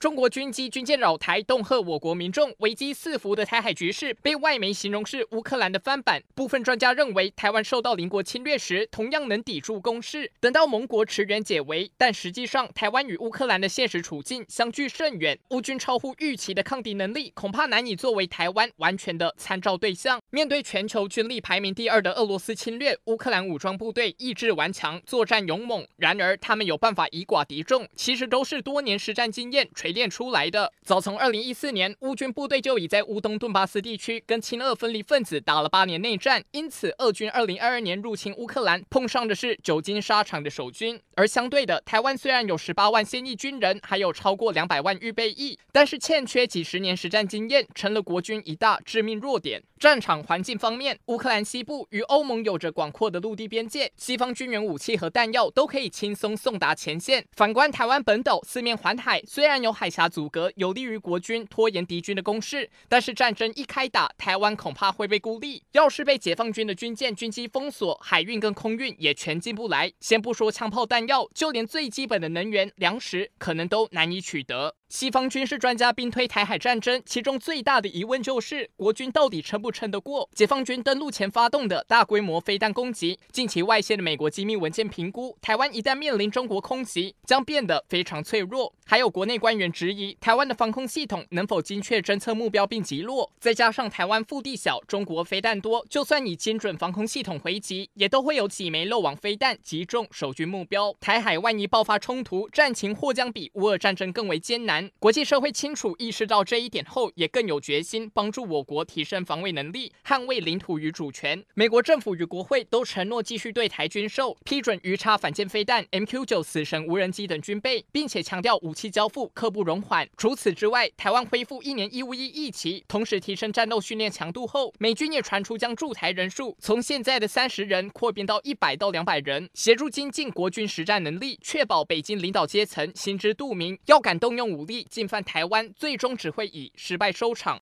中国军机军舰扰台，恫吓我国民众，危机四伏的台海局势被外媒形容是乌克兰的翻版。部分专家认为，台湾受到邻国侵略时，同样能抵住攻势，等到盟国驰援解围。但实际上，台湾与乌克兰的现实处境相距甚远，乌军超乎预期的抗敌能力，恐怕难以作为台湾完全的参照对象。面对全球军力排名第二的俄罗斯侵略，乌克兰武装部队意志顽强，作战勇猛。然而，他们有办法以寡敌众，其实都是多年实战经验锤练出来的。早从二零一四年，乌军部队就已在乌东顿巴斯地区跟亲俄分离分子打了八年内战，因此俄军二零二二年入侵乌克兰，碰上的是久经沙场的守军。而相对的，台湾虽然有十八万现役军人，还有超过两百万预备役，但是欠缺几十年实战经验，成了国军一大致命弱点。战场环境方面，乌克兰西部与欧盟有着广阔的陆地边界，西方军援武器和弹药都可以轻松送达前线。反观台湾本岛，四面环海，虽然有海峡阻隔，有利于国军拖延敌军的攻势，但是战争一开打，台湾恐怕会被孤立。要是被解放军的军舰、军机封锁，海运跟空运也全进不来。先不说枪炮弹药，就连最基本的能源、粮食，可能都难以取得。西方军事专家兵推台海战争，其中最大的疑问就是国军到底撑不撑得过解放军登陆前发动的大规模飞弹攻击？近期外泄的美国机密文件评估，台湾一旦面临中国空袭，将变得非常脆弱。还有国内官员质疑台湾的防空系统能否精确侦测目标并击落？再加上台湾腹地小，中国飞弹多，就算以精准防空系统回击，也都会有几枚漏网飞弹击中守军目标。台海万一爆发冲突，战情或将比乌俄战争更为艰难。国际社会清楚意识到这一点后，也更有决心帮助我国提升防卫能力，捍卫领土与主权。美国政府与国会都承诺继续对台军售，批准鱼叉反舰飞弹、MQ-9 死神无人机等军备，并且强调武器交付刻不容缓。除此之外，台湾恢复一年义务役役期，同时提升战斗训练强度后，美军也传出将驻台人数从现在的三十人扩编到一百到两百人，协助精进国军实战能力，确保北京领导阶层心知肚明，要敢动用武力。进犯台湾，最终只会以失败收场。